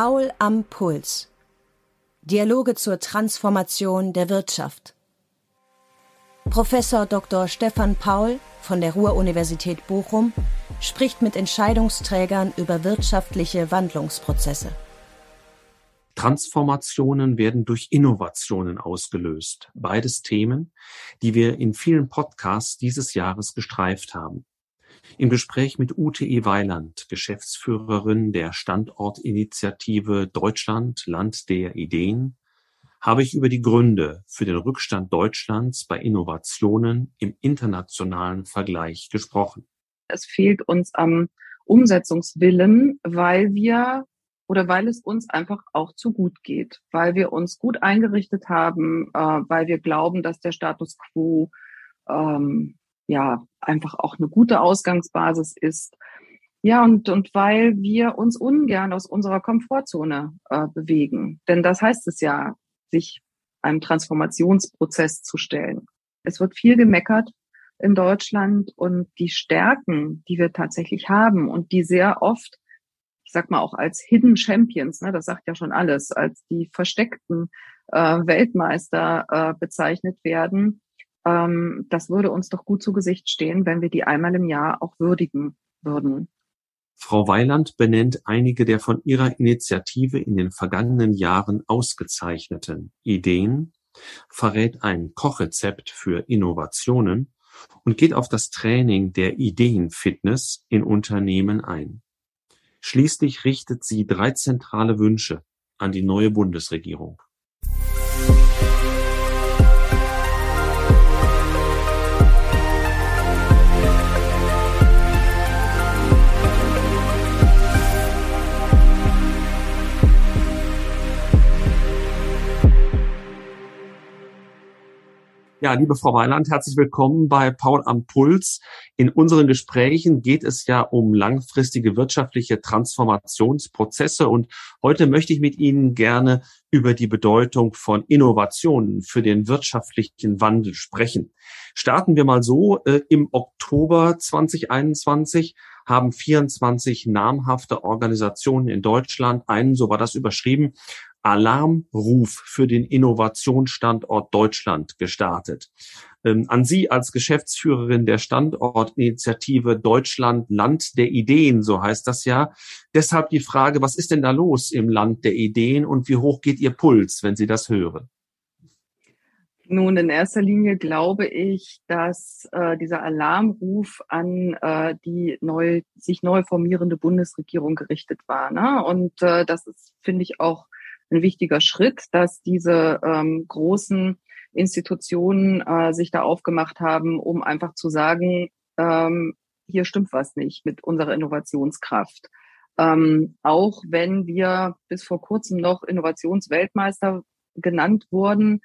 Paul am Puls. Dialoge zur Transformation der Wirtschaft. Professor Dr. Stefan Paul von der Ruhr-Universität Bochum spricht mit Entscheidungsträgern über wirtschaftliche Wandlungsprozesse. Transformationen werden durch Innovationen ausgelöst. Beides Themen, die wir in vielen Podcasts dieses Jahres gestreift haben. Im Gespräch mit Ute E. Weiland, Geschäftsführerin der Standortinitiative Deutschland, Land der Ideen, habe ich über die Gründe für den Rückstand Deutschlands bei Innovationen im internationalen Vergleich gesprochen. Es fehlt uns am Umsetzungswillen, weil wir oder weil es uns einfach auch zu gut geht, weil wir uns gut eingerichtet haben, äh, weil wir glauben, dass der Status quo ähm, ja einfach auch eine gute Ausgangsbasis ist. Ja, und, und weil wir uns ungern aus unserer Komfortzone äh, bewegen. Denn das heißt es ja, sich einem Transformationsprozess zu stellen. Es wird viel gemeckert in Deutschland und die Stärken, die wir tatsächlich haben und die sehr oft ich sag mal auch als Hidden Champions, ne, das sagt ja schon alles, als die versteckten äh, Weltmeister äh, bezeichnet werden. Ähm, das würde uns doch gut zu Gesicht stehen, wenn wir die einmal im Jahr auch würdigen würden. Frau Weiland benennt einige der von ihrer Initiative in den vergangenen Jahren ausgezeichneten Ideen, verrät ein Kochrezept für Innovationen und geht auf das Training der Ideenfitness in Unternehmen ein. Schließlich richtet sie drei zentrale Wünsche an die neue Bundesregierung. Ja, liebe Frau Weiland, herzlich willkommen bei Paul am Puls. In unseren Gesprächen geht es ja um langfristige wirtschaftliche Transformationsprozesse und heute möchte ich mit Ihnen gerne über die Bedeutung von Innovationen für den wirtschaftlichen Wandel sprechen. Starten wir mal so. Äh, Im Oktober 2021 haben 24 namhafte Organisationen in Deutschland einen, so war das überschrieben, Alarmruf für den Innovationsstandort Deutschland gestartet. Ähm, an Sie als Geschäftsführerin der Standortinitiative Deutschland Land der Ideen, so heißt das ja. Deshalb die Frage, was ist denn da los im Land der Ideen und wie hoch geht Ihr Puls, wenn Sie das hören? Nun, in erster Linie glaube ich, dass äh, dieser Alarmruf an äh, die neu, sich neu formierende Bundesregierung gerichtet war. Ne? Und äh, das ist, finde ich, auch ein wichtiger Schritt, dass diese ähm, großen Institutionen äh, sich da aufgemacht haben, um einfach zu sagen, ähm, hier stimmt was nicht mit unserer Innovationskraft. Ähm, auch wenn wir bis vor kurzem noch Innovationsweltmeister genannt wurden,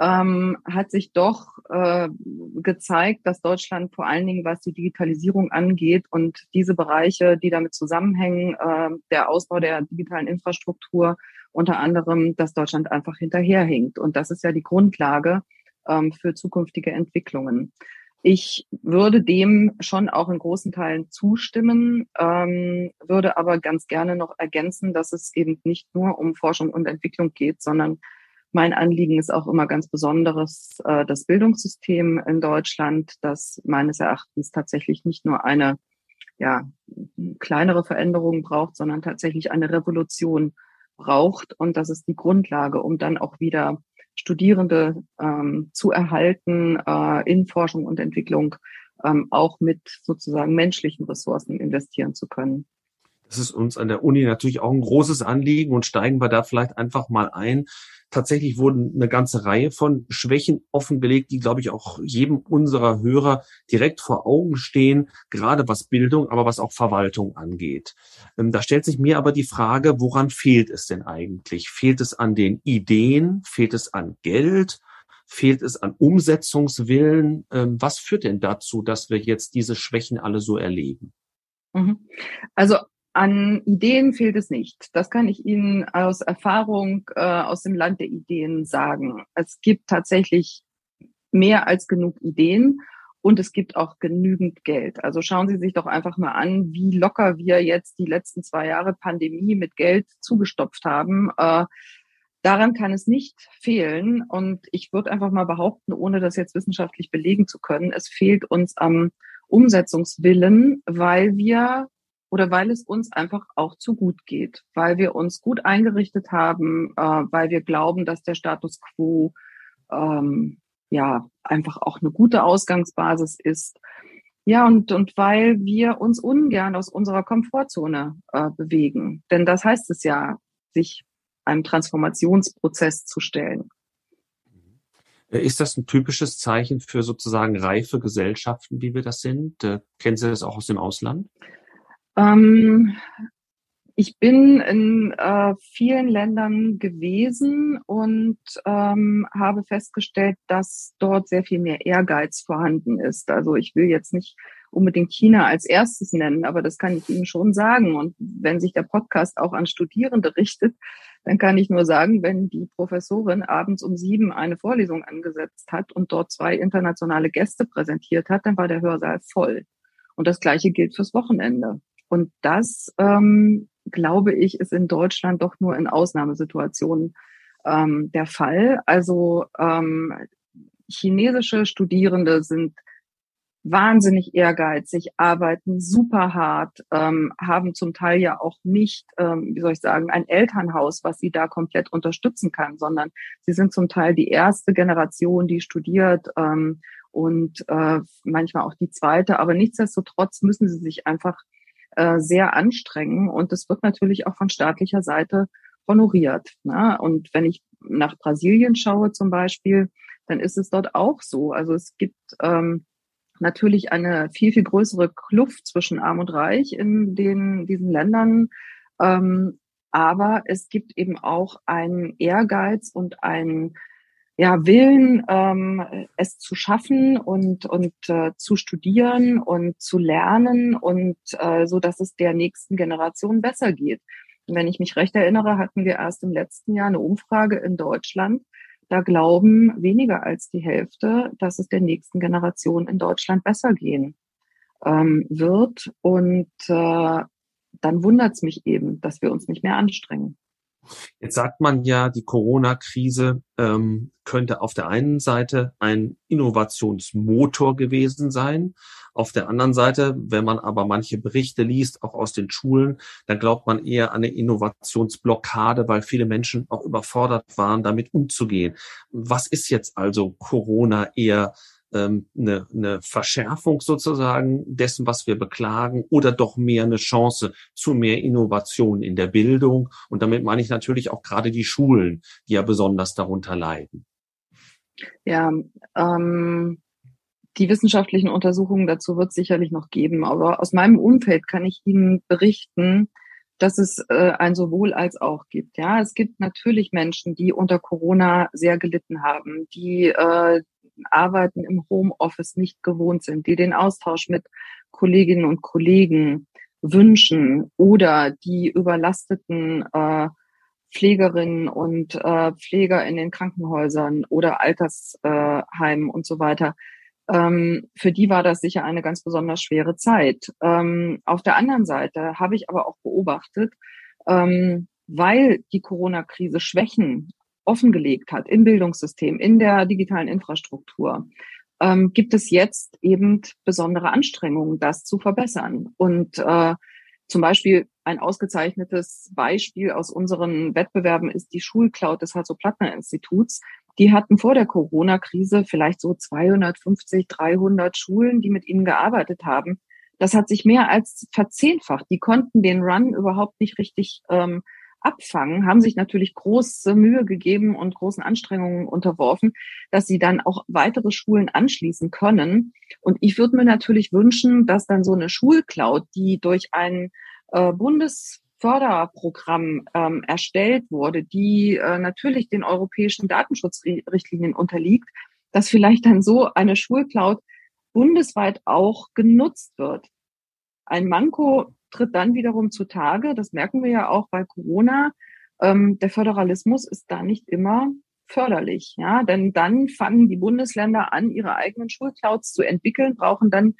ähm, hat sich doch äh, gezeigt, dass Deutschland vor allen Dingen, was die Digitalisierung angeht und diese Bereiche, die damit zusammenhängen, äh, der Ausbau der digitalen Infrastruktur, unter anderem, dass Deutschland einfach hinterherhinkt. Und das ist ja die Grundlage ähm, für zukünftige Entwicklungen. Ich würde dem schon auch in großen Teilen zustimmen, ähm, würde aber ganz gerne noch ergänzen, dass es eben nicht nur um Forschung und Entwicklung geht, sondern mein Anliegen ist auch immer ganz besonderes äh, das Bildungssystem in Deutschland, das meines Erachtens tatsächlich nicht nur eine ja, kleinere Veränderung braucht, sondern tatsächlich eine Revolution braucht. Und das ist die Grundlage, um dann auch wieder Studierende ähm, zu erhalten äh, in Forschung und Entwicklung, ähm, auch mit sozusagen menschlichen Ressourcen investieren zu können. Das ist uns an der Uni natürlich auch ein großes Anliegen und steigen wir da vielleicht einfach mal ein. Tatsächlich wurden eine ganze Reihe von Schwächen offengelegt, die, glaube ich, auch jedem unserer Hörer direkt vor Augen stehen, gerade was Bildung, aber was auch Verwaltung angeht. Ähm, da stellt sich mir aber die Frage, woran fehlt es denn eigentlich? Fehlt es an den Ideen? Fehlt es an Geld? Fehlt es an Umsetzungswillen? Ähm, was führt denn dazu, dass wir jetzt diese Schwächen alle so erleben? Mhm. Also an Ideen fehlt es nicht. Das kann ich Ihnen aus Erfahrung äh, aus dem Land der Ideen sagen. Es gibt tatsächlich mehr als genug Ideen und es gibt auch genügend Geld. Also schauen Sie sich doch einfach mal an, wie locker wir jetzt die letzten zwei Jahre Pandemie mit Geld zugestopft haben. Äh, daran kann es nicht fehlen. Und ich würde einfach mal behaupten, ohne das jetzt wissenschaftlich belegen zu können, es fehlt uns am Umsetzungswillen, weil wir oder weil es uns einfach auch zu gut geht, weil wir uns gut eingerichtet haben, äh, weil wir glauben, dass der Status quo ähm, ja einfach auch eine gute Ausgangsbasis ist. Ja, und, und weil wir uns ungern aus unserer Komfortzone äh, bewegen. Denn das heißt es ja, sich einem Transformationsprozess zu stellen. Ist das ein typisches Zeichen für sozusagen reife Gesellschaften, wie wir das sind? Äh, kennen Sie das auch aus dem Ausland? Ähm, ich bin in äh, vielen Ländern gewesen und ähm, habe festgestellt, dass dort sehr viel mehr Ehrgeiz vorhanden ist. Also ich will jetzt nicht unbedingt China als erstes nennen, aber das kann ich Ihnen schon sagen. Und wenn sich der Podcast auch an Studierende richtet, dann kann ich nur sagen, wenn die Professorin abends um sieben eine Vorlesung angesetzt hat und dort zwei internationale Gäste präsentiert hat, dann war der Hörsaal voll. Und das Gleiche gilt fürs Wochenende. Und das, ähm, glaube ich, ist in Deutschland doch nur in Ausnahmesituationen ähm, der Fall. Also ähm, chinesische Studierende sind wahnsinnig ehrgeizig, arbeiten super hart, ähm, haben zum Teil ja auch nicht, ähm, wie soll ich sagen, ein Elternhaus, was sie da komplett unterstützen kann, sondern sie sind zum Teil die erste Generation, die studiert ähm, und äh, manchmal auch die zweite. Aber nichtsdestotrotz müssen sie sich einfach äh, sehr anstrengen. Und das wird natürlich auch von staatlicher Seite honoriert. Ne? Und wenn ich nach Brasilien schaue zum Beispiel, dann ist es dort auch so. Also es gibt ähm, natürlich eine viel, viel größere Kluft zwischen Arm und Reich in den, diesen Ländern. Ähm, aber es gibt eben auch einen Ehrgeiz und einen ja, Willen, ähm, es zu schaffen und, und äh, zu studieren und zu lernen und äh, so, dass es der nächsten Generation besser geht. Und wenn ich mich recht erinnere, hatten wir erst im letzten Jahr eine Umfrage in Deutschland. Da glauben weniger als die Hälfte, dass es der nächsten Generation in Deutschland besser gehen ähm, wird. Und äh, dann wundert es mich eben, dass wir uns nicht mehr anstrengen. Jetzt sagt man ja, die Corona-Krise ähm, könnte auf der einen Seite ein Innovationsmotor gewesen sein. Auf der anderen Seite, wenn man aber manche Berichte liest, auch aus den Schulen, dann glaubt man eher an eine Innovationsblockade, weil viele Menschen auch überfordert waren, damit umzugehen. Was ist jetzt also Corona eher ähm, eine, eine Verschärfung sozusagen dessen, was wir beklagen, oder doch mehr eine Chance zu mehr Innovation in der Bildung? Und damit meine ich natürlich auch gerade die Schulen, die ja besonders darunter leiden. Ja, ähm, die wissenschaftlichen Untersuchungen dazu wird es sicherlich noch geben. Aber aus meinem Umfeld kann ich Ihnen berichten, dass es äh, ein sowohl als auch gibt. Ja, es gibt natürlich Menschen, die unter Corona sehr gelitten haben, die äh, Arbeiten im Homeoffice nicht gewohnt sind, die den Austausch mit Kolleginnen und Kollegen wünschen oder die überlasteten äh, Pflegerinnen und äh, Pfleger in den Krankenhäusern oder Altersheimen äh, und so weiter. Ähm, für die war das sicher eine ganz besonders schwere Zeit. Ähm, auf der anderen Seite habe ich aber auch beobachtet, ähm, weil die Corona-Krise Schwächen offengelegt hat im Bildungssystem, in der digitalen Infrastruktur, ähm, gibt es jetzt eben besondere Anstrengungen, das zu verbessern. Und äh, zum Beispiel ein ausgezeichnetes Beispiel aus unseren Wettbewerben ist die Schulcloud des Hasso-Plattner-Instituts. Die hatten vor der Corona-Krise vielleicht so 250, 300 Schulen, die mit ihnen gearbeitet haben. Das hat sich mehr als verzehnfacht. Die konnten den Run überhaupt nicht richtig ähm, abfangen, haben sich natürlich große Mühe gegeben und großen Anstrengungen unterworfen, dass sie dann auch weitere Schulen anschließen können. Und ich würde mir natürlich wünschen, dass dann so eine Schulcloud, die durch ein äh, Bundesförderprogramm ähm, erstellt wurde, die äh, natürlich den europäischen Datenschutzrichtlinien unterliegt, dass vielleicht dann so eine Schulcloud bundesweit auch genutzt wird. Ein Manko tritt dann wiederum zutage, das merken wir ja auch bei Corona, ähm, der Föderalismus ist da nicht immer förderlich, ja, denn dann fangen die Bundesländer an, ihre eigenen Schulclouds zu entwickeln, brauchen dann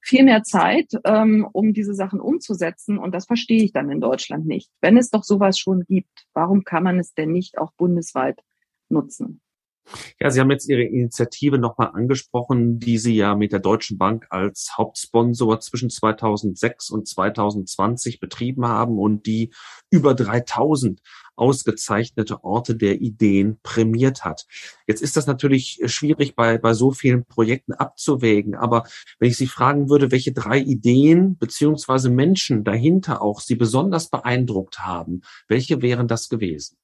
viel mehr Zeit, ähm, um diese Sachen umzusetzen. Und das verstehe ich dann in Deutschland nicht. Wenn es doch sowas schon gibt, warum kann man es denn nicht auch bundesweit nutzen? Ja, Sie haben jetzt Ihre Initiative nochmal angesprochen, die Sie ja mit der Deutschen Bank als Hauptsponsor zwischen 2006 und 2020 betrieben haben und die über 3000 ausgezeichnete Orte der Ideen prämiert hat. Jetzt ist das natürlich schwierig bei, bei so vielen Projekten abzuwägen. Aber wenn ich Sie fragen würde, welche drei Ideen beziehungsweise Menschen dahinter auch Sie besonders beeindruckt haben, welche wären das gewesen?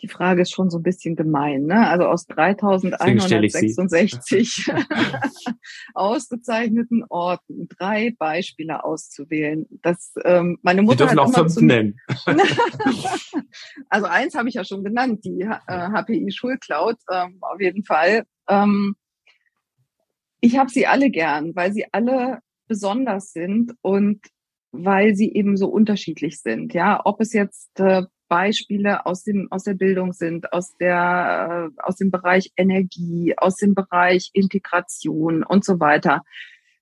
Die Frage ist schon so ein bisschen gemein. Ne? Also aus 3166 ausgezeichneten Orten drei Beispiele auszuwählen. Das, ähm, meine Mutter Sie dürfen auch fünf nennen. also eins habe ich ja schon genannt, die äh, HPI Schulcloud ähm, auf jeden Fall. Ähm, ich habe sie alle gern, weil sie alle besonders sind und weil sie eben so unterschiedlich sind. Ja, ob es jetzt äh, Beispiele aus dem aus der Bildung sind, aus der äh, aus dem Bereich Energie, aus dem Bereich Integration und so weiter.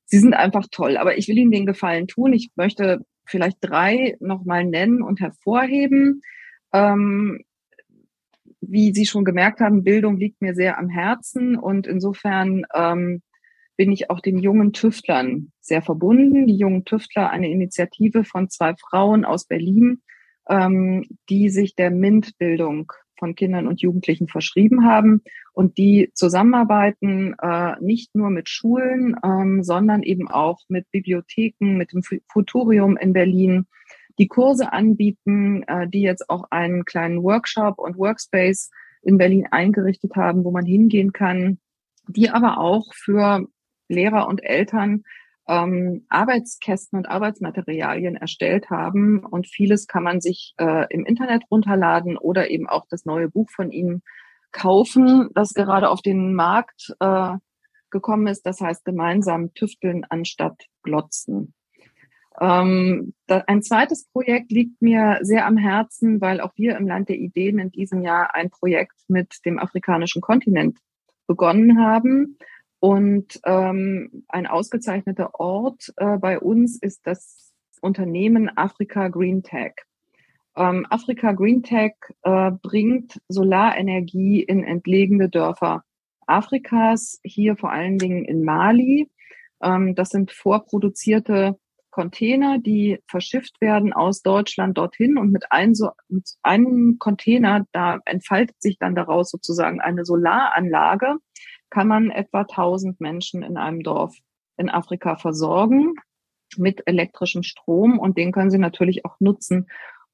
Sie sind einfach toll, aber ich will Ihnen den Gefallen tun. Ich möchte vielleicht drei nochmal nennen und hervorheben. Ähm, wie Sie schon gemerkt haben, Bildung liegt mir sehr am Herzen und insofern ähm, bin ich auch den jungen Tüftlern sehr verbunden. Die jungen Tüftler, eine Initiative von zwei Frauen aus Berlin, ähm, die sich der MINT-Bildung von Kindern und Jugendlichen verschrieben haben und die zusammenarbeiten äh, nicht nur mit Schulen, ähm, sondern eben auch mit Bibliotheken, mit dem Futurium in Berlin, die Kurse anbieten, äh, die jetzt auch einen kleinen Workshop und Workspace in Berlin eingerichtet haben, wo man hingehen kann, die aber auch für Lehrer und Eltern ähm, Arbeitskästen und Arbeitsmaterialien erstellt haben. Und vieles kann man sich äh, im Internet runterladen oder eben auch das neue Buch von ihnen kaufen, das gerade auf den Markt äh, gekommen ist. Das heißt gemeinsam tüfteln anstatt glotzen. Ähm, da, ein zweites Projekt liegt mir sehr am Herzen, weil auch wir im Land der Ideen in diesem Jahr ein Projekt mit dem afrikanischen Kontinent begonnen haben. Und ähm, ein ausgezeichneter Ort äh, bei uns ist das Unternehmen Afrika Green Tech. Ähm, Afrika Green Tech äh, bringt Solarenergie in entlegene Dörfer Afrikas, hier vor allen Dingen in Mali. Ähm, das sind vorproduzierte Container, die verschifft werden aus Deutschland dorthin und mit, ein, so, mit einem Container, da entfaltet sich dann daraus sozusagen eine Solaranlage, kann man etwa 1000 Menschen in einem Dorf in Afrika versorgen mit elektrischem Strom und den können sie natürlich auch nutzen,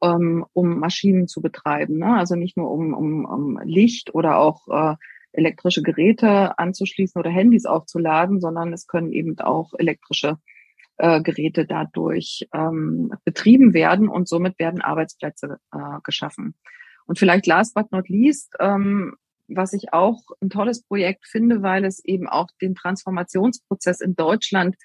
ähm, um Maschinen zu betreiben. Ne? Also nicht nur um, um, um Licht oder auch äh, elektrische Geräte anzuschließen oder Handys aufzuladen, sondern es können eben auch elektrische äh, Geräte dadurch ähm, betrieben werden und somit werden Arbeitsplätze äh, geschaffen. Und vielleicht last but not least, ähm, was ich auch ein tolles Projekt finde, weil es eben auch den Transformationsprozess in Deutschland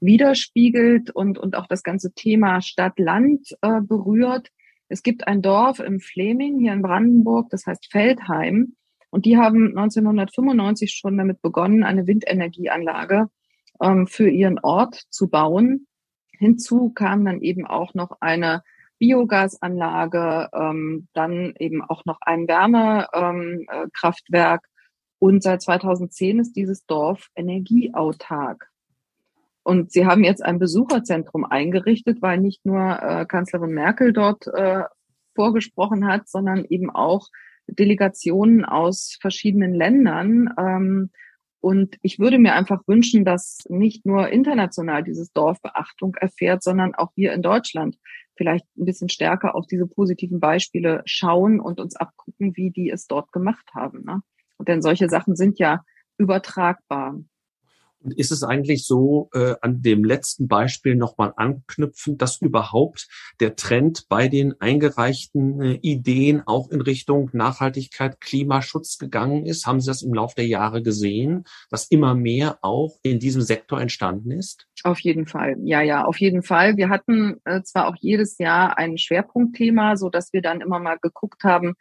widerspiegelt und, und auch das ganze Thema Stadt-Land äh, berührt. Es gibt ein Dorf im Fleming hier in Brandenburg, das heißt Feldheim. Und die haben 1995 schon damit begonnen, eine Windenergieanlage ähm, für ihren Ort zu bauen. Hinzu kam dann eben auch noch eine Biogasanlage, ähm, dann eben auch noch ein Wärmekraftwerk. Ähm, und seit 2010 ist dieses Dorf energieautark. Und sie haben jetzt ein Besucherzentrum eingerichtet, weil nicht nur äh, Kanzlerin Merkel dort äh, vorgesprochen hat, sondern eben auch Delegationen aus verschiedenen Ländern. Ähm, und ich würde mir einfach wünschen, dass nicht nur international dieses Dorf Beachtung erfährt, sondern auch hier in Deutschland vielleicht ein bisschen stärker auf diese positiven Beispiele schauen und uns abgucken, wie die es dort gemacht haben. Ne? Und denn solche Sachen sind ja übertragbar. Und ist es eigentlich so, äh, an dem letzten Beispiel nochmal anknüpfen, dass überhaupt der Trend bei den eingereichten äh, Ideen auch in Richtung Nachhaltigkeit, Klimaschutz gegangen ist? Haben Sie das im Laufe der Jahre gesehen, dass immer mehr auch in diesem Sektor entstanden ist? Auf jeden Fall. Ja, ja, auf jeden Fall. Wir hatten äh, zwar auch jedes Jahr ein Schwerpunktthema, so dass wir dann immer mal geguckt haben,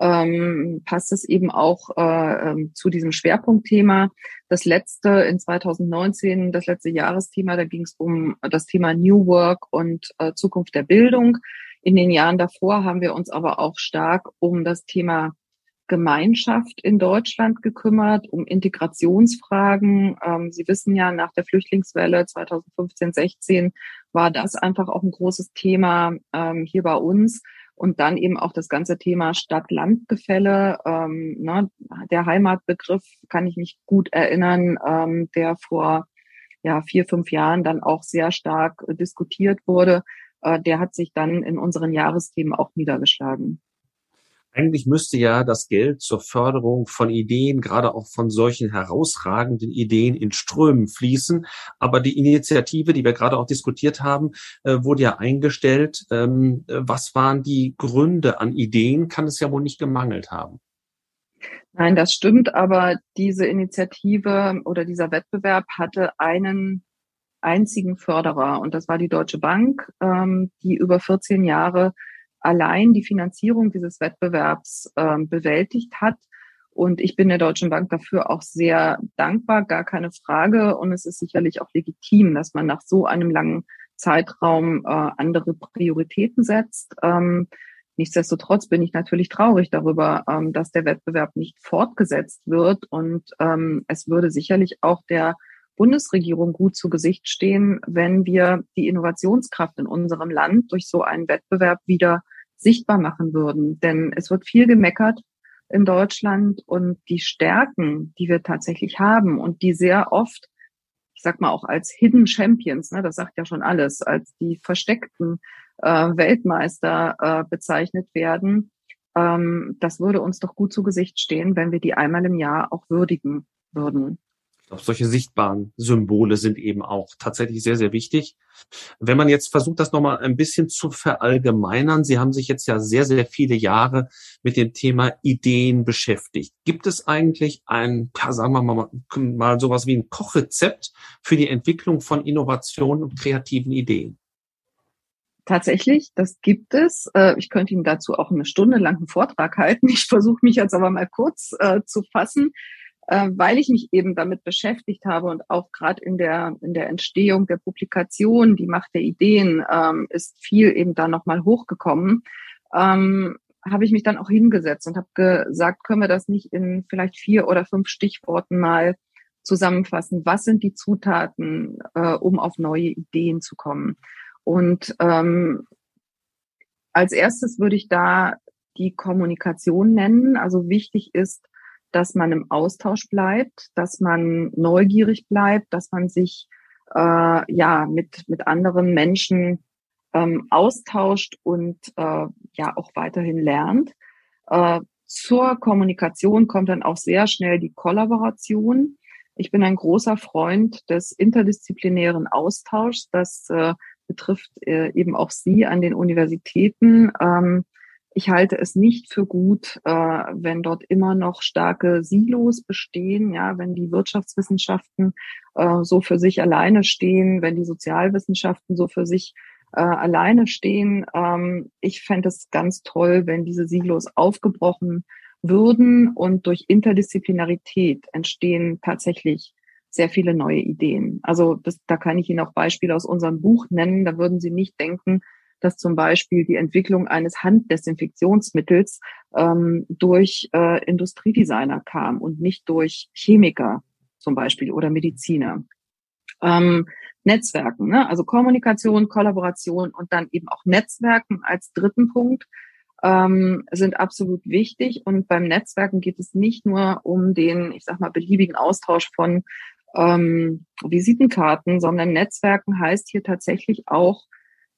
ähm, passt es eben auch äh, ähm, zu diesem Schwerpunktthema. Das letzte in 2019, das letzte Jahresthema, da ging es um das Thema New Work und äh, Zukunft der Bildung. In den Jahren davor haben wir uns aber auch stark um das Thema Gemeinschaft in Deutschland gekümmert, um Integrationsfragen. Ähm, Sie wissen ja, nach der Flüchtlingswelle 2015, 16 war das einfach auch ein großes Thema ähm, hier bei uns. Und dann eben auch das ganze Thema Stadt-Land-Gefälle. Ähm, ne, der Heimatbegriff kann ich mich gut erinnern, ähm, der vor ja, vier, fünf Jahren dann auch sehr stark äh, diskutiert wurde. Äh, der hat sich dann in unseren Jahresthemen auch niedergeschlagen. Eigentlich müsste ja das Geld zur Förderung von Ideen, gerade auch von solchen herausragenden Ideen in Strömen fließen. Aber die Initiative, die wir gerade auch diskutiert haben, äh, wurde ja eingestellt. Ähm, was waren die Gründe an Ideen? Kann es ja wohl nicht gemangelt haben. Nein, das stimmt, aber diese Initiative oder dieser Wettbewerb hatte einen einzigen Förderer und das war die Deutsche Bank, ähm, die über 14 Jahre allein die Finanzierung dieses Wettbewerbs ähm, bewältigt hat. Und ich bin der Deutschen Bank dafür auch sehr dankbar, gar keine Frage. Und es ist sicherlich auch legitim, dass man nach so einem langen Zeitraum äh, andere Prioritäten setzt. Ähm, nichtsdestotrotz bin ich natürlich traurig darüber, ähm, dass der Wettbewerb nicht fortgesetzt wird. Und ähm, es würde sicherlich auch der Bundesregierung gut zu Gesicht stehen, wenn wir die Innovationskraft in unserem Land durch so einen Wettbewerb wieder sichtbar machen würden. Denn es wird viel gemeckert in Deutschland und die Stärken, die wir tatsächlich haben und die sehr oft, ich sag mal auch als Hidden Champions, ne, das sagt ja schon alles, als die versteckten äh, Weltmeister äh, bezeichnet werden, ähm, das würde uns doch gut zu Gesicht stehen, wenn wir die einmal im Jahr auch würdigen würden. Ich glaube, solche sichtbaren Symbole sind eben auch tatsächlich sehr, sehr wichtig. Wenn man jetzt versucht, das nochmal ein bisschen zu verallgemeinern, Sie haben sich jetzt ja sehr, sehr viele Jahre mit dem Thema Ideen beschäftigt. Gibt es eigentlich ein, ja, sagen wir mal, mal sowas wie ein Kochrezept für die Entwicklung von Innovationen und kreativen Ideen? Tatsächlich, das gibt es. Äh, ich könnte Ihnen dazu auch eine Stunde lang einen Vortrag halten. Ich versuche mich jetzt aber mal kurz äh, zu fassen äh, weil ich mich eben damit beschäftigt habe und auch gerade in der, in der Entstehung der Publikation, die Macht der Ideen, ähm, ist viel eben da nochmal hochgekommen, ähm, habe ich mich dann auch hingesetzt und habe gesagt, können wir das nicht in vielleicht vier oder fünf Stichworten mal zusammenfassen? Was sind die Zutaten, äh, um auf neue Ideen zu kommen? Und ähm, als erstes würde ich da die Kommunikation nennen. Also wichtig ist, dass man im Austausch bleibt, dass man neugierig bleibt, dass man sich äh, ja mit mit anderen Menschen ähm, austauscht und äh, ja auch weiterhin lernt. Äh, zur Kommunikation kommt dann auch sehr schnell die Kollaboration. Ich bin ein großer Freund des interdisziplinären Austauschs. Das äh, betrifft äh, eben auch Sie an den Universitäten. Ähm, ich halte es nicht für gut, äh, wenn dort immer noch starke Silos bestehen, ja, wenn die Wirtschaftswissenschaften äh, so für sich alleine stehen, wenn die Sozialwissenschaften so für sich äh, alleine stehen. Ähm, ich fände es ganz toll, wenn diese Silos aufgebrochen würden und durch Interdisziplinarität entstehen tatsächlich sehr viele neue Ideen. Also das, da kann ich Ihnen auch Beispiele aus unserem Buch nennen. Da würden Sie nicht denken, dass zum Beispiel die Entwicklung eines Handdesinfektionsmittels ähm, durch äh, Industriedesigner kam und nicht durch Chemiker zum Beispiel oder Mediziner. Ähm, Netzwerken, ne? also Kommunikation, Kollaboration und dann eben auch Netzwerken als dritten Punkt ähm, sind absolut wichtig. Und beim Netzwerken geht es nicht nur um den, ich sag mal, beliebigen Austausch von ähm, Visitenkarten, sondern Netzwerken heißt hier tatsächlich auch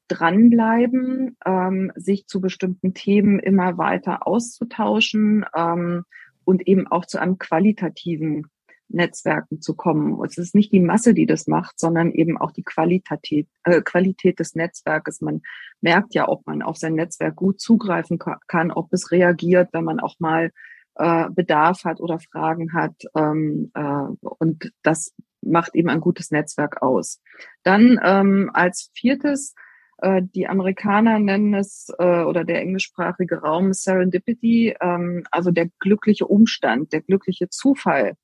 dranbleiben, ähm, sich zu bestimmten Themen immer weiter auszutauschen ähm, und eben auch zu einem qualitativen Netzwerken zu kommen. Es ist nicht die Masse, die das macht, sondern eben auch die Qualität, äh, Qualität des Netzwerkes. Man merkt ja, ob man auf sein Netzwerk gut zugreifen kann, ob es reagiert, wenn man auch mal äh, Bedarf hat oder Fragen hat. Ähm, äh, und das macht eben ein gutes Netzwerk aus. Dann ähm, als viertes die Amerikaner nennen es äh, oder der englischsprachige Raum Serendipity, ähm, also der glückliche Umstand, der glückliche Zufall.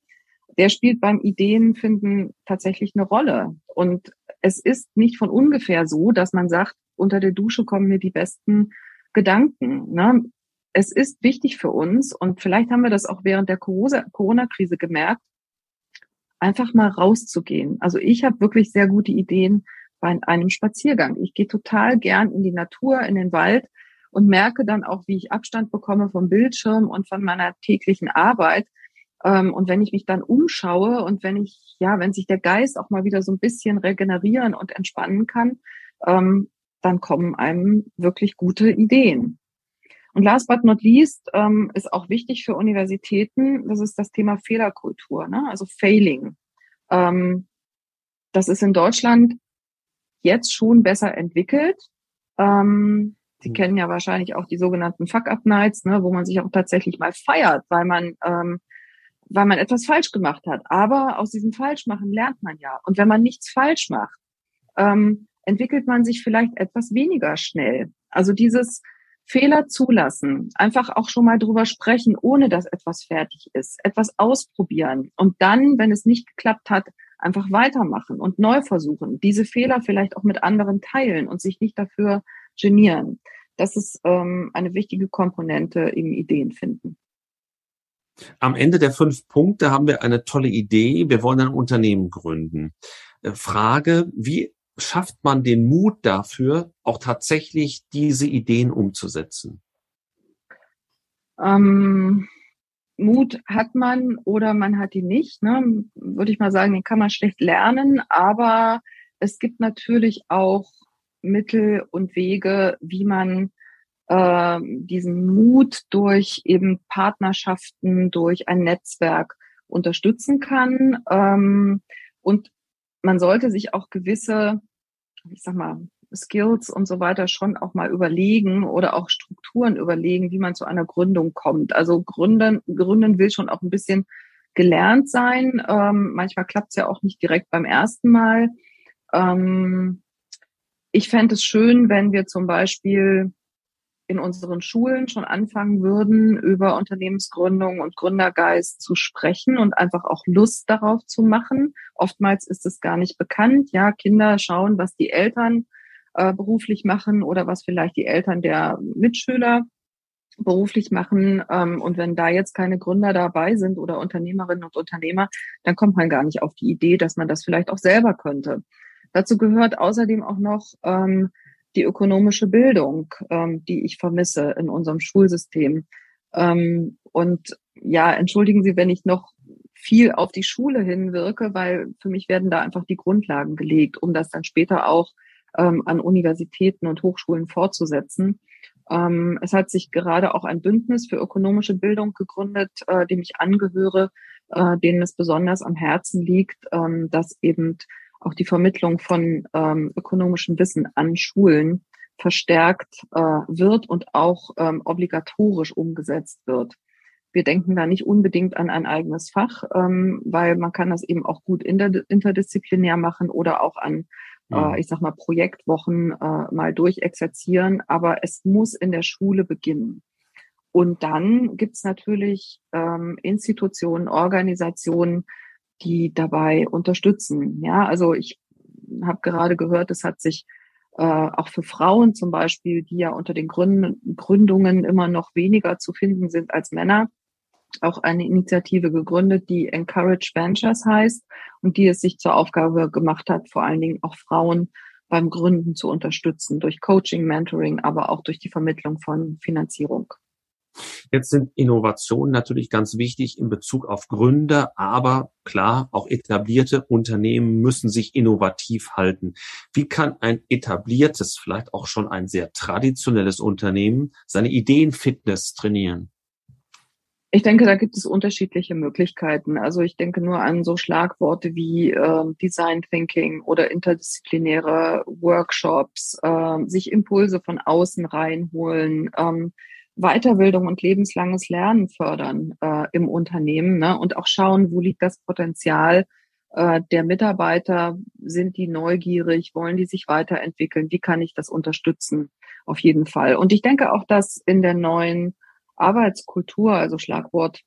Der spielt beim Ideenfinden tatsächlich eine Rolle. Und es ist nicht von ungefähr so, dass man sagt, unter der Dusche kommen mir die besten Gedanken. Ne? Es ist wichtig für uns und vielleicht haben wir das auch während der Corona-Krise gemerkt, einfach mal rauszugehen. Also ich habe wirklich sehr gute Ideen bei einem Spaziergang. Ich gehe total gern in die Natur, in den Wald und merke dann auch, wie ich Abstand bekomme vom Bildschirm und von meiner täglichen Arbeit. Ähm, und wenn ich mich dann umschaue und wenn ich, ja, wenn sich der Geist auch mal wieder so ein bisschen regenerieren und entspannen kann, ähm, dann kommen einem wirklich gute Ideen. Und last but not least ähm, ist auch wichtig für Universitäten, das ist das Thema Fehlerkultur, ne? also Failing. das ist in Deutschland jetzt schon besser entwickelt. Ähm, Sie mhm. kennen ja wahrscheinlich auch die sogenannten Fuck-Up-Nights, ne, wo man sich auch tatsächlich mal feiert, weil man, ähm, weil man etwas falsch gemacht hat. Aber aus diesem Falschmachen lernt man ja. Und wenn man nichts falsch macht, ähm, entwickelt man sich vielleicht etwas weniger schnell. Also dieses Fehler zulassen, einfach auch schon mal drüber sprechen, ohne dass etwas fertig ist, etwas ausprobieren und dann, wenn es nicht geklappt hat, einfach weitermachen und neu versuchen, diese Fehler vielleicht auch mit anderen teilen und sich nicht dafür genieren. Das ist ähm, eine wichtige Komponente im Ideenfinden. Am Ende der fünf Punkte haben wir eine tolle Idee. Wir wollen ein Unternehmen gründen. Äh, Frage, wie schafft man den Mut dafür, auch tatsächlich diese Ideen umzusetzen? Ähm, Mut hat man oder man hat ihn nicht. Ne? Würde ich mal sagen, den kann man schlecht lernen, aber es gibt natürlich auch Mittel und Wege, wie man äh, diesen Mut durch eben Partnerschaften, durch ein Netzwerk unterstützen kann. Ähm, und man sollte sich auch gewisse, ich sag mal, Skills und so weiter schon auch mal überlegen oder auch Strukturen überlegen, wie man zu einer Gründung kommt. Also gründen, gründen will schon auch ein bisschen gelernt sein. Ähm, manchmal klappt es ja auch nicht direkt beim ersten Mal. Ähm, ich fände es schön, wenn wir zum Beispiel in unseren Schulen schon anfangen würden, über Unternehmensgründung und Gründergeist zu sprechen und einfach auch Lust darauf zu machen. Oftmals ist es gar nicht bekannt. Ja, Kinder schauen, was die Eltern äh, beruflich machen oder was vielleicht die Eltern der Mitschüler beruflich machen. Ähm, und wenn da jetzt keine Gründer dabei sind oder Unternehmerinnen und Unternehmer, dann kommt man gar nicht auf die Idee, dass man das vielleicht auch selber könnte. Dazu gehört außerdem auch noch ähm, die ökonomische Bildung, ähm, die ich vermisse in unserem Schulsystem. Ähm, und ja, entschuldigen Sie, wenn ich noch viel auf die Schule hinwirke, weil für mich werden da einfach die Grundlagen gelegt, um das dann später auch ähm, an Universitäten und Hochschulen fortzusetzen. Ähm, es hat sich gerade auch ein Bündnis für ökonomische Bildung gegründet, äh, dem ich angehöre, äh, denen es besonders am Herzen liegt, ähm, dass eben auch die Vermittlung von ähm, ökonomischem Wissen an Schulen verstärkt äh, wird und auch ähm, obligatorisch umgesetzt wird. Wir denken da nicht unbedingt an ein eigenes Fach, ähm, weil man kann das eben auch gut interdisziplinär machen oder auch an äh, ich sag mal, Projektwochen äh, mal durchexerzieren, aber es muss in der Schule beginnen. Und dann gibt's natürlich ähm, Institutionen, Organisationen, die dabei unterstützen. Ja, also ich habe gerade gehört, es hat sich äh, auch für Frauen zum Beispiel, die ja unter den Gründungen immer noch weniger zu finden sind als Männer, auch eine Initiative gegründet, die Encourage Ventures heißt und die es sich zur Aufgabe gemacht hat, vor allen Dingen auch Frauen beim Gründen zu unterstützen, durch Coaching, Mentoring, aber auch durch die Vermittlung von Finanzierung. Jetzt sind Innovationen natürlich ganz wichtig in Bezug auf Gründer, aber klar, auch etablierte Unternehmen müssen sich innovativ halten. Wie kann ein etabliertes, vielleicht auch schon ein sehr traditionelles Unternehmen seine Ideenfitness trainieren? Ich denke, da gibt es unterschiedliche Möglichkeiten. Also ich denke nur an so Schlagworte wie äh, Design Thinking oder interdisziplinäre Workshops, äh, sich Impulse von außen reinholen, ähm, Weiterbildung und lebenslanges Lernen fördern äh, im Unternehmen ne? und auch schauen, wo liegt das Potenzial äh, der Mitarbeiter, sind die neugierig, wollen die sich weiterentwickeln, wie kann ich das unterstützen? Auf jeden Fall. Und ich denke auch, dass in der neuen Arbeitskultur, also Schlagwort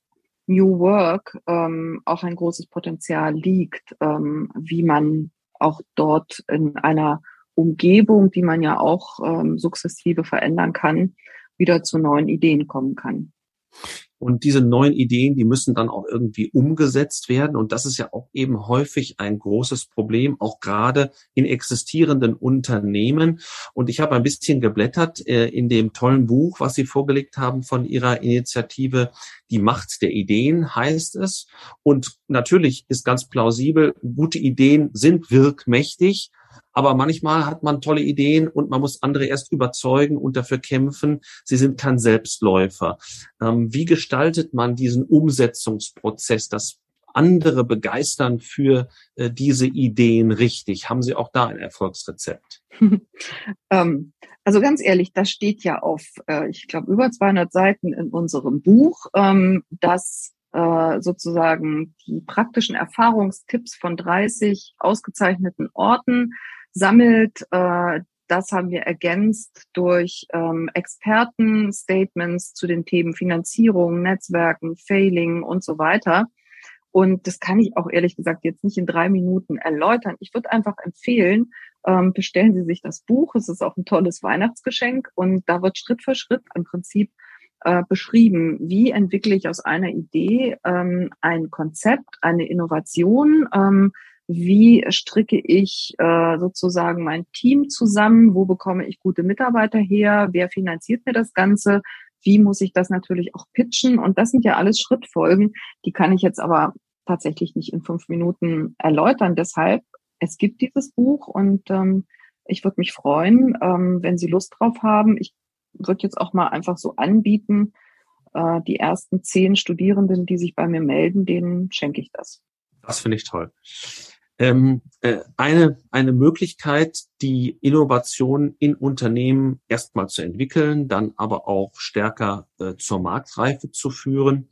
New Work, ähm, auch ein großes Potenzial liegt, ähm, wie man auch dort in einer Umgebung, die man ja auch ähm, sukzessive verändern kann, wieder zu neuen Ideen kommen kann. Und diese neuen Ideen, die müssen dann auch irgendwie umgesetzt werden. Und das ist ja auch eben häufig ein großes Problem, auch gerade in existierenden Unternehmen. Und ich habe ein bisschen geblättert äh, in dem tollen Buch, was Sie vorgelegt haben von Ihrer Initiative. Die Macht der Ideen heißt es. Und natürlich ist ganz plausibel, gute Ideen sind wirkmächtig. Aber manchmal hat man tolle Ideen und man muss andere erst überzeugen und dafür kämpfen. Sie sind kein Selbstläufer. Ähm, wie gestaltet man diesen Umsetzungsprozess, das andere begeistern für äh, diese Ideen richtig? Haben Sie auch da ein Erfolgsrezept? ähm, also ganz ehrlich, das steht ja auf, äh, ich glaube, über 200 Seiten in unserem Buch, ähm, dass äh, sozusagen die praktischen Erfahrungstipps von 30 ausgezeichneten Orten sammelt. Äh, das haben wir ergänzt durch ähm, Experten-Statements zu den Themen Finanzierung, Netzwerken, Failing und so weiter. Und das kann ich auch ehrlich gesagt jetzt nicht in drei Minuten erläutern. Ich würde einfach empfehlen, ähm, bestellen Sie sich das Buch. Es ist auch ein tolles Weihnachtsgeschenk und da wird Schritt für Schritt im Prinzip äh, beschrieben, wie entwickle ich aus einer Idee ähm, ein Konzept, eine Innovation, ähm, wie stricke ich äh, sozusagen mein Team zusammen, wo bekomme ich gute Mitarbeiter her, wer finanziert mir das Ganze, wie muss ich das natürlich auch pitchen und das sind ja alles Schrittfolgen, die kann ich jetzt aber tatsächlich nicht in fünf Minuten erläutern. Deshalb, es gibt dieses Buch und ähm, ich würde mich freuen, ähm, wenn Sie Lust drauf haben. Ich würde jetzt auch mal einfach so anbieten, äh, die ersten zehn Studierenden, die sich bei mir melden, denen schenke ich das. Das finde ich toll ähm, äh, eine, eine Möglichkeit, die Innovation in Unternehmen erstmal zu entwickeln, dann aber auch stärker äh, zur Marktreife zu führen.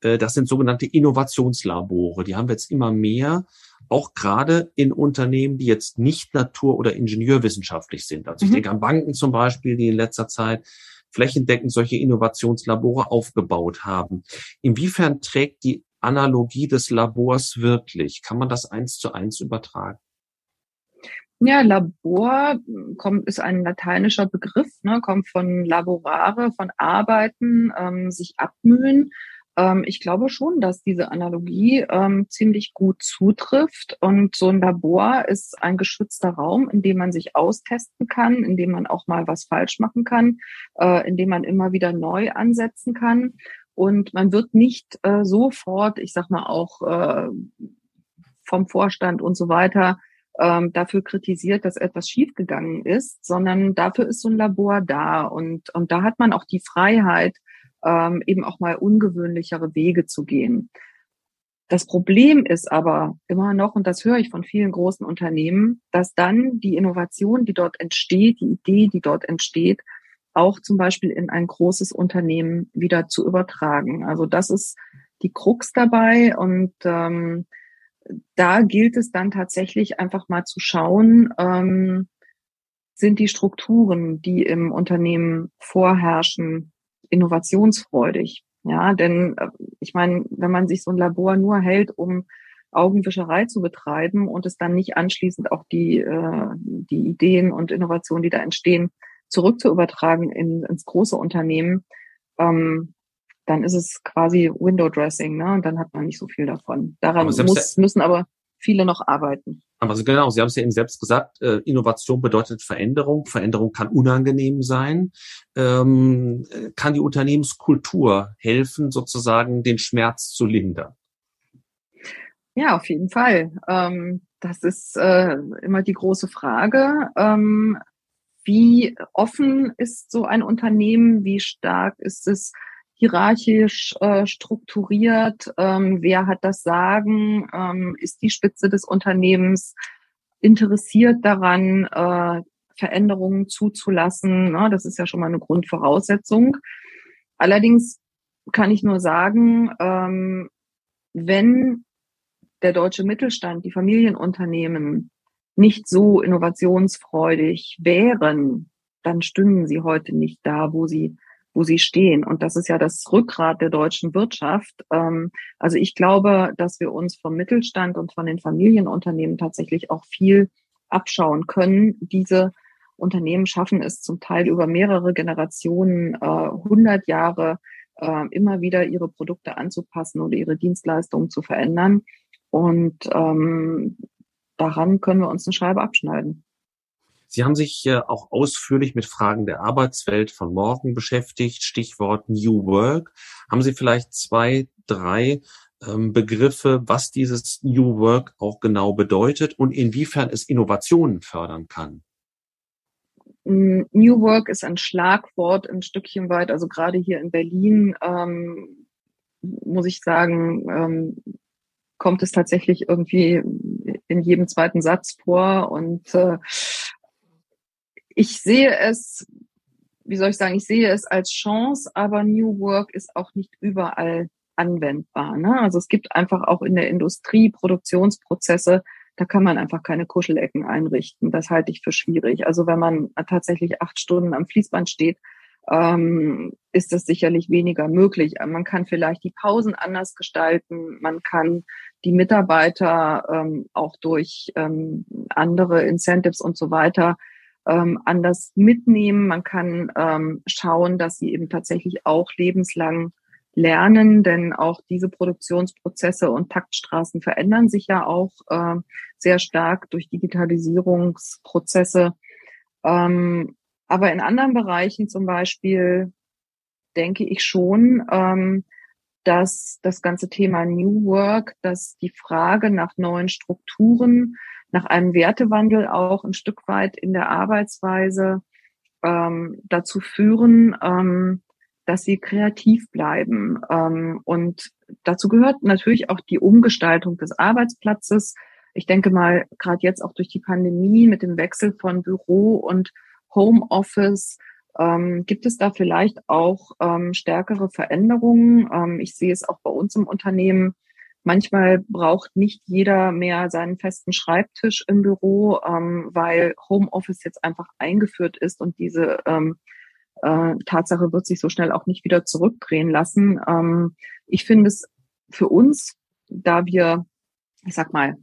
Äh, das sind sogenannte Innovationslabore. Die haben wir jetzt immer mehr, auch gerade in Unternehmen, die jetzt nicht natur- oder ingenieurwissenschaftlich sind. Also ich mhm. denke an Banken zum Beispiel, die in letzter Zeit flächendeckend solche Innovationslabore aufgebaut haben. Inwiefern trägt die Analogie des Labors wirklich? Kann man das eins zu eins übertragen? Ja, Labor hm, kommt, ist ein lateinischer Begriff, ne, kommt von laborare, von arbeiten, ähm, sich abmühen. Ähm, ich glaube schon, dass diese Analogie ähm, ziemlich gut zutrifft. Und so ein Labor ist ein geschützter Raum, in dem man sich austesten kann, in dem man auch mal was falsch machen kann, äh, in dem man immer wieder neu ansetzen kann. Und man wird nicht äh, sofort, ich sag mal auch äh, vom Vorstand und so weiter, ähm, dafür kritisiert, dass etwas schiefgegangen ist, sondern dafür ist so ein Labor da. Und, und da hat man auch die Freiheit, ähm, eben auch mal ungewöhnlichere Wege zu gehen. Das Problem ist aber immer noch, und das höre ich von vielen großen Unternehmen, dass dann die Innovation, die dort entsteht, die Idee, die dort entsteht, auch zum Beispiel in ein großes Unternehmen wieder zu übertragen. Also das ist die Krux dabei und ähm, da gilt es dann tatsächlich einfach mal zu schauen, ähm, sind die Strukturen, die im Unternehmen vorherrschen, innovationsfreudig. Ja, denn äh, ich meine, wenn man sich so ein Labor nur hält, um Augenwischerei zu betreiben und es dann nicht anschließend auch die, äh, die Ideen und Innovationen, die da entstehen, zurück zu übertragen in, ins große Unternehmen, ähm, dann ist es quasi Window Dressing, ne? Und dann hat man nicht so viel davon. Daran muss, ja, müssen aber viele noch arbeiten. Aber genau, Sie haben es ja eben selbst gesagt, äh, Innovation bedeutet Veränderung. Veränderung kann unangenehm sein. Ähm, kann die Unternehmenskultur helfen, sozusagen den Schmerz zu lindern? Ja, auf jeden Fall. Ähm, das ist äh, immer die große Frage. Ähm, wie offen ist so ein Unternehmen? Wie stark ist es hierarchisch äh, strukturiert? Ähm, wer hat das Sagen? Ähm, ist die Spitze des Unternehmens interessiert daran, äh, Veränderungen zuzulassen? Na, das ist ja schon mal eine Grundvoraussetzung. Allerdings kann ich nur sagen, ähm, wenn der deutsche Mittelstand, die Familienunternehmen nicht so innovationsfreudig wären, dann stünden sie heute nicht da, wo sie wo sie stehen. Und das ist ja das Rückgrat der deutschen Wirtschaft. Ähm, also ich glaube, dass wir uns vom Mittelstand und von den Familienunternehmen tatsächlich auch viel abschauen können. Diese Unternehmen schaffen es zum Teil über mehrere Generationen, äh, 100 Jahre äh, immer wieder ihre Produkte anzupassen oder ihre Dienstleistungen zu verändern. Und ähm, daran können wir uns eine Scheibe abschneiden. Sie haben sich äh, auch ausführlich mit Fragen der Arbeitswelt von morgen beschäftigt, Stichwort New Work. Haben Sie vielleicht zwei, drei ähm, Begriffe, was dieses New Work auch genau bedeutet und inwiefern es Innovationen fördern kann? Mm, New Work ist ein Schlagwort ein Stückchen weit, also gerade hier in Berlin ähm, muss ich sagen, ähm, kommt es tatsächlich irgendwie in jedem zweiten Satz vor und äh, ich sehe es, wie soll ich sagen, ich sehe es als Chance, aber New Work ist auch nicht überall anwendbar. Ne? Also es gibt einfach auch in der Industrie Produktionsprozesse, da kann man einfach keine Kuschelecken einrichten. Das halte ich für schwierig. Also wenn man tatsächlich acht Stunden am Fließband steht, ähm, ist das sicherlich weniger möglich. Man kann vielleicht die Pausen anders gestalten. Man kann die Mitarbeiter ähm, auch durch ähm, andere Incentives und so weiter ähm, anders mitnehmen. Man kann ähm, schauen, dass sie eben tatsächlich auch lebenslang lernen, denn auch diese Produktionsprozesse und Taktstraßen verändern sich ja auch äh, sehr stark durch Digitalisierungsprozesse. Ähm, aber in anderen Bereichen zum Beispiel denke ich schon, ähm, dass das ganze Thema New Work, dass die Frage nach neuen Strukturen, nach einem Wertewandel auch ein Stück weit in der Arbeitsweise ähm, dazu führen, ähm, dass sie kreativ bleiben. Ähm, und dazu gehört natürlich auch die Umgestaltung des Arbeitsplatzes. Ich denke mal, gerade jetzt auch durch die Pandemie mit dem Wechsel von Büro und Homeoffice ähm, gibt es da vielleicht auch ähm, stärkere Veränderungen. Ähm, ich sehe es auch bei uns im Unternehmen, Manchmal braucht nicht jeder mehr seinen festen Schreibtisch im Büro, ähm, weil Homeoffice jetzt einfach eingeführt ist und diese ähm, äh, Tatsache wird sich so schnell auch nicht wieder zurückdrehen lassen. Ähm, ich finde es für uns, da wir, ich sag mal,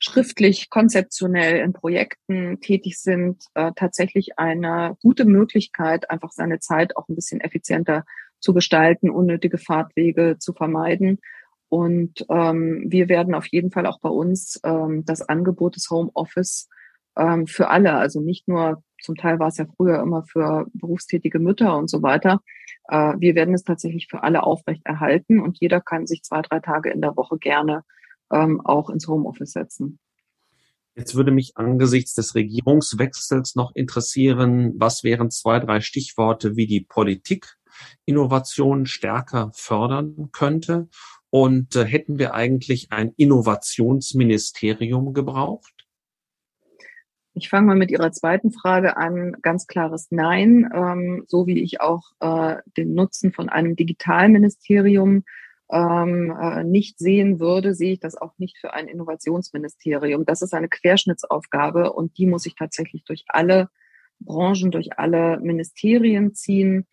schriftlich, konzeptionell in Projekten tätig sind, äh, tatsächlich eine gute Möglichkeit, einfach seine Zeit auch ein bisschen effizienter zu gestalten, unnötige Fahrtwege zu vermeiden. Und ähm, wir werden auf jeden Fall auch bei uns ähm, das Angebot des Homeoffice ähm, für alle, also nicht nur, zum Teil war es ja früher immer für berufstätige Mütter und so weiter. Äh, wir werden es tatsächlich für alle aufrecht erhalten und jeder kann sich zwei, drei Tage in der Woche gerne ähm, auch ins Homeoffice setzen. Jetzt würde mich angesichts des Regierungswechsels noch interessieren, was wären zwei, drei Stichworte, wie die Politik Innovation stärker fördern könnte und äh, hätten wir eigentlich ein Innovationsministerium gebraucht? Ich fange mal mit Ihrer zweiten Frage an. Ganz klares Nein. Ähm, so wie ich auch äh, den Nutzen von einem Digitalministerium ähm, äh, nicht sehen würde, sehe ich das auch nicht für ein Innovationsministerium. Das ist eine Querschnittsaufgabe und die muss ich tatsächlich durch alle Branchen, durch alle Ministerien ziehen.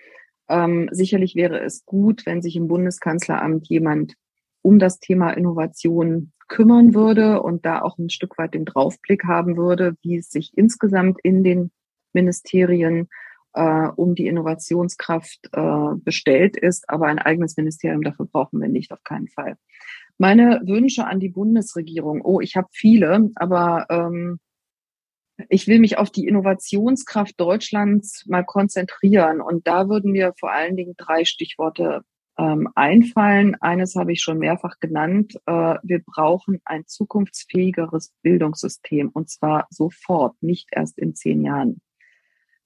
Ähm, sicherlich wäre es gut, wenn sich im Bundeskanzleramt jemand um das Thema Innovation kümmern würde und da auch ein Stück weit den Draufblick haben würde, wie es sich insgesamt in den Ministerien äh, um die Innovationskraft äh, bestellt ist. Aber ein eigenes Ministerium dafür brauchen wir nicht, auf keinen Fall. Meine Wünsche an die Bundesregierung, oh, ich habe viele, aber ähm, ich will mich auf die Innovationskraft Deutschlands mal konzentrieren. Und da würden mir vor allen Dingen drei Stichworte ähm, einfallen. Eines habe ich schon mehrfach genannt. Äh, wir brauchen ein zukunftsfähigeres Bildungssystem und zwar sofort, nicht erst in zehn Jahren.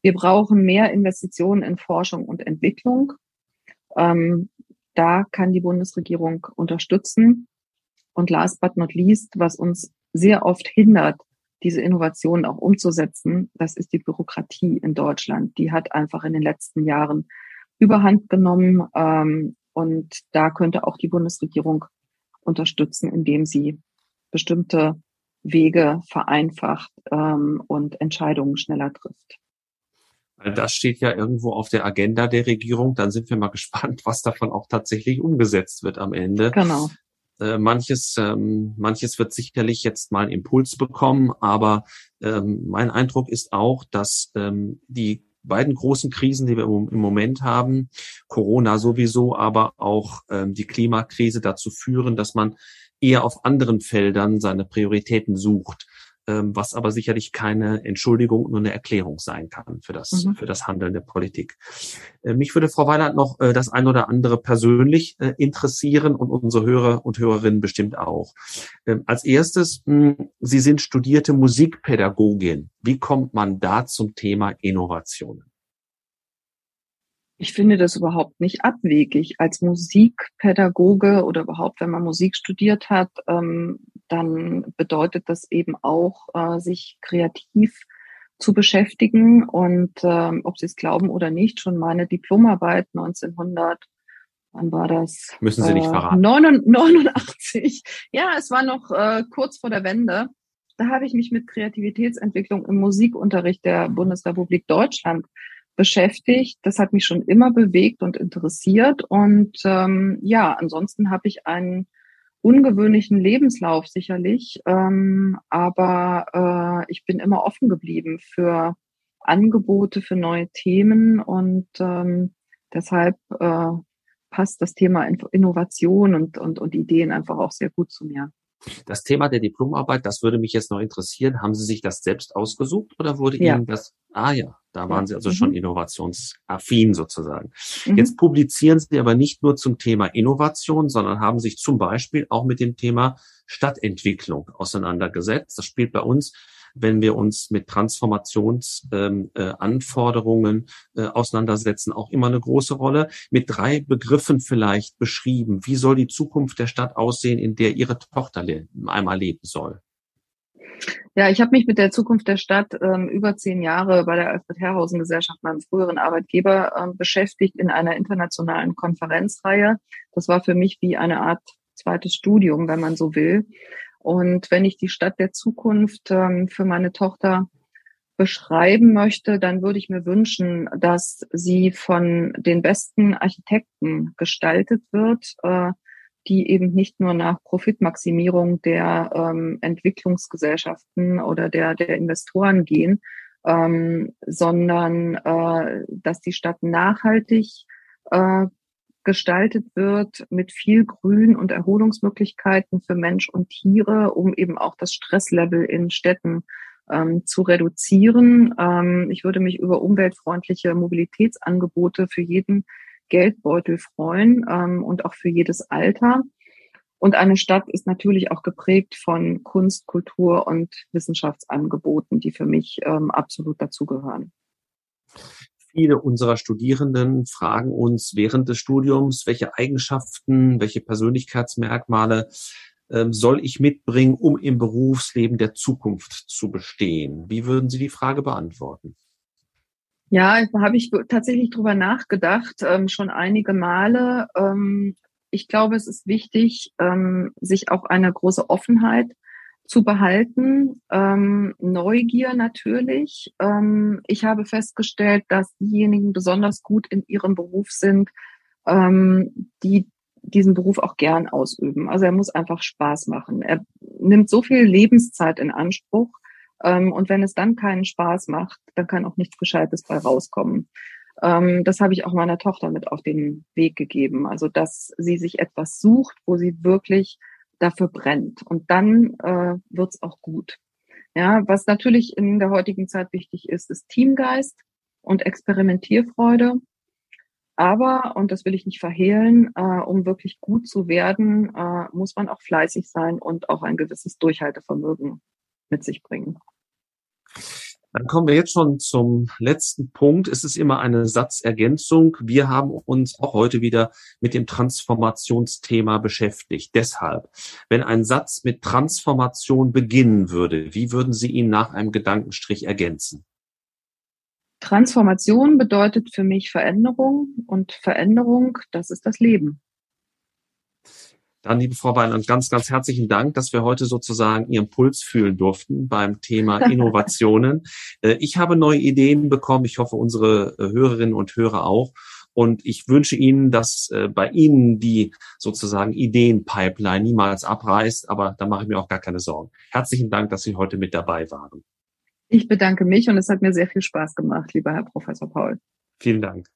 Wir brauchen mehr Investitionen in Forschung und Entwicklung. Ähm, da kann die Bundesregierung unterstützen. Und last but not least, was uns sehr oft hindert, diese Innovationen auch umzusetzen, das ist die Bürokratie in Deutschland. Die hat einfach in den letzten Jahren überhand genommen. Ähm, und da könnte auch die Bundesregierung unterstützen, indem sie bestimmte Wege vereinfacht ähm, und Entscheidungen schneller trifft. Das steht ja irgendwo auf der Agenda der Regierung. Dann sind wir mal gespannt, was davon auch tatsächlich umgesetzt wird am Ende. Genau. Äh, manches, ähm, manches wird sicherlich jetzt mal einen Impuls bekommen, aber ähm, mein Eindruck ist auch, dass ähm, die beiden großen Krisen, die wir im Moment haben, Corona sowieso, aber auch ähm, die Klimakrise dazu führen, dass man eher auf anderen Feldern seine Prioritäten sucht. Ähm, was aber sicherlich keine Entschuldigung, nur eine Erklärung sein kann für das, mhm. für das Handeln der Politik. Äh, mich würde Frau Weiland noch äh, das ein oder andere persönlich äh, interessieren und unsere Hörer und Hörerinnen bestimmt auch. Ähm, als erstes, hm, Sie sind studierte Musikpädagogin. Wie kommt man da zum Thema Innovationen? Ich finde das überhaupt nicht abwegig. Als Musikpädagoge oder überhaupt, wenn man Musik studiert hat, ähm, dann bedeutet das eben auch, äh, sich kreativ zu beschäftigen. Und ähm, ob Sie es glauben oder nicht, schon meine Diplomarbeit 1900 wann war das? Müssen Sie nicht äh, verraten. 89. Ja, es war noch äh, kurz vor der Wende. Da habe ich mich mit Kreativitätsentwicklung im Musikunterricht der Bundesrepublik Deutschland beschäftigt. Das hat mich schon immer bewegt und interessiert. Und ähm, ja, ansonsten habe ich einen ungewöhnlichen Lebenslauf sicherlich, ähm, aber äh, ich bin immer offen geblieben für Angebote, für neue Themen und ähm, deshalb äh, passt das Thema Innovation und, und, und Ideen einfach auch sehr gut zu mir. Das Thema der Diplomarbeit, das würde mich jetzt noch interessieren. Haben Sie sich das selbst ausgesucht oder wurde ja. Ihnen das? Ah ja, da waren Sie also mhm. schon innovationsaffin sozusagen. Mhm. Jetzt publizieren Sie aber nicht nur zum Thema Innovation, sondern haben sich zum Beispiel auch mit dem Thema Stadtentwicklung auseinandergesetzt. Das spielt bei uns wenn wir uns mit Transformationsanforderungen ähm, äh, äh, auseinandersetzen, auch immer eine große Rolle. Mit drei Begriffen vielleicht beschrieben. Wie soll die Zukunft der Stadt aussehen, in der Ihre Tochter le einmal leben soll? Ja, ich habe mich mit der Zukunft der Stadt ähm, über zehn Jahre bei der Alfred Herrhausen Gesellschaft, meinem früheren Arbeitgeber, ähm, beschäftigt in einer internationalen Konferenzreihe. Das war für mich wie eine Art zweites Studium, wenn man so will. Und wenn ich die Stadt der Zukunft ähm, für meine Tochter beschreiben möchte, dann würde ich mir wünschen, dass sie von den besten Architekten gestaltet wird, äh, die eben nicht nur nach Profitmaximierung der ähm, Entwicklungsgesellschaften oder der, der Investoren gehen, ähm, sondern äh, dass die Stadt nachhaltig äh, gestaltet wird mit viel Grün und Erholungsmöglichkeiten für Mensch und Tiere, um eben auch das Stresslevel in Städten ähm, zu reduzieren. Ähm, ich würde mich über umweltfreundliche Mobilitätsangebote für jeden Geldbeutel freuen ähm, und auch für jedes Alter. Und eine Stadt ist natürlich auch geprägt von Kunst, Kultur und Wissenschaftsangeboten, die für mich ähm, absolut dazugehören. Viele unserer Studierenden fragen uns während des Studiums, welche Eigenschaften, welche Persönlichkeitsmerkmale ähm, soll ich mitbringen, um im Berufsleben der Zukunft zu bestehen? Wie würden Sie die Frage beantworten? Ja, da habe ich tatsächlich drüber nachgedacht, ähm, schon einige Male. Ähm, ich glaube, es ist wichtig, sich auch eine große Offenheit zu behalten. Ähm, Neugier natürlich. Ähm, ich habe festgestellt, dass diejenigen besonders gut in ihrem Beruf sind, ähm, die diesen Beruf auch gern ausüben. Also er muss einfach Spaß machen. Er nimmt so viel Lebenszeit in Anspruch. Ähm, und wenn es dann keinen Spaß macht, dann kann auch nichts Gescheites bei rauskommen. Ähm, das habe ich auch meiner Tochter mit auf den Weg gegeben. Also, dass sie sich etwas sucht, wo sie wirklich dafür brennt. Und dann äh, wird's auch gut. Ja, was natürlich in der heutigen Zeit wichtig ist, ist Teamgeist und Experimentierfreude. Aber, und das will ich nicht verhehlen, äh, um wirklich gut zu werden, äh, muss man auch fleißig sein und auch ein gewisses Durchhaltevermögen mit sich bringen. Dann kommen wir jetzt schon zum letzten Punkt. Es ist immer eine Satzergänzung. Wir haben uns auch heute wieder mit dem Transformationsthema beschäftigt. Deshalb, wenn ein Satz mit Transformation beginnen würde, wie würden Sie ihn nach einem Gedankenstrich ergänzen? Transformation bedeutet für mich Veränderung und Veränderung, das ist das Leben. Dann, liebe Frau Weiland, ganz, ganz herzlichen Dank, dass wir heute sozusagen Ihren Puls fühlen durften beim Thema Innovationen. Äh, ich habe neue Ideen bekommen. Ich hoffe, unsere äh, Hörerinnen und Hörer auch. Und ich wünsche Ihnen, dass äh, bei Ihnen die sozusagen Ideenpipeline niemals abreißt. Aber da mache ich mir auch gar keine Sorgen. Herzlichen Dank, dass Sie heute mit dabei waren. Ich bedanke mich und es hat mir sehr viel Spaß gemacht, lieber Herr Professor Paul. Vielen Dank.